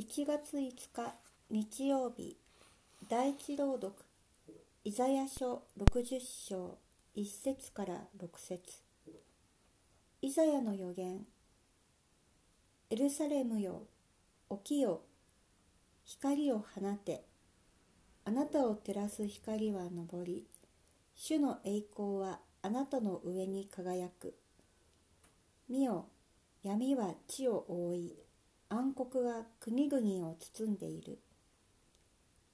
1月5日日曜日第一朗読イザヤ書60章1節から6節。イザヤの予言エルサレムよ起きよ光を放て。あなたを照らす光は昇り主の栄光はあなたの上に輝く。見よ闇は地を覆い暗黒が国々を包んでいる。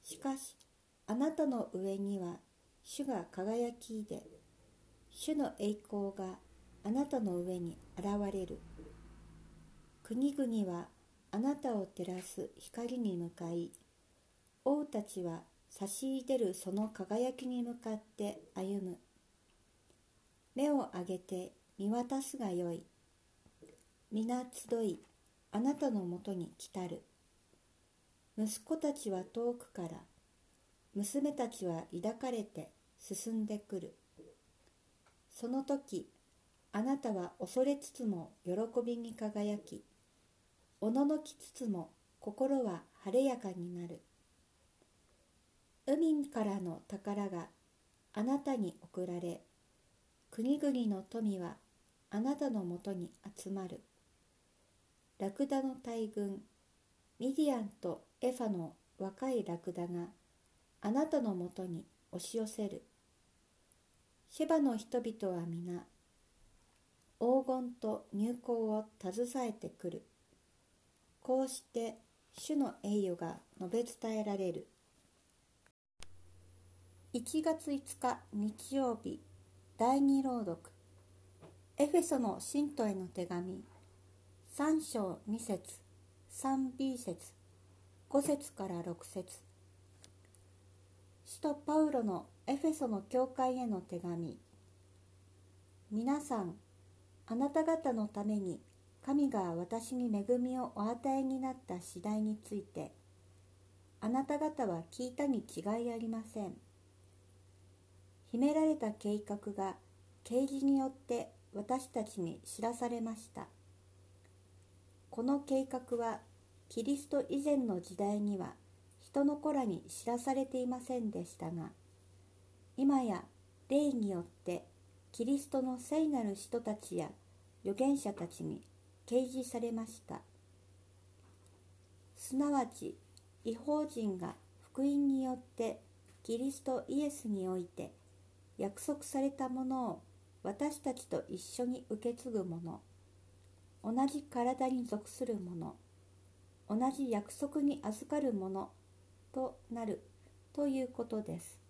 しかしあなたの上には主が輝きで主の栄光があなたの上に現れる。国々はあなたを照らす光に向かい王たちは差し出るその輝きに向かって歩む。目を上げて見渡すがよい。皆集いあなたのもとに来たる。息子たちは遠くから娘たちは抱かれて進んでくる。その時あなたは恐れつつも喜びに輝きおののきつつも心は晴れやかになる。海からの宝があなたに送られ国々の富はあなたのもとに集まる。ラクダの大軍ミディアンとエファの若いラクダがあなたのもとに押し寄せる。シェバの人々は皆黄金と入香を携えてくる。こうして主の栄誉が述べ伝えられる。1月5日日曜日第2朗読。エフェソの信徒への手紙。3章2節 3b 節5節から6節。使徒パウロのエフェソの教会への手紙。皆さんあなた方のために神が私に恵みをお与えになった次第についてあなた方は聞いたに違いありません。秘められた計画が啓示によって私たちに知らされました。この計画はキリスト以前の時代には人の子らに知らされていませんでしたが今や霊によってキリストの聖なる人たちや預言者たちに掲示されました。すなわち違法人が福音によってキリストイエスにおいて約束されたものを私たちと一緒に受け継ぐ者同じ体に属するもの同じ約束に預かるものとなるということです。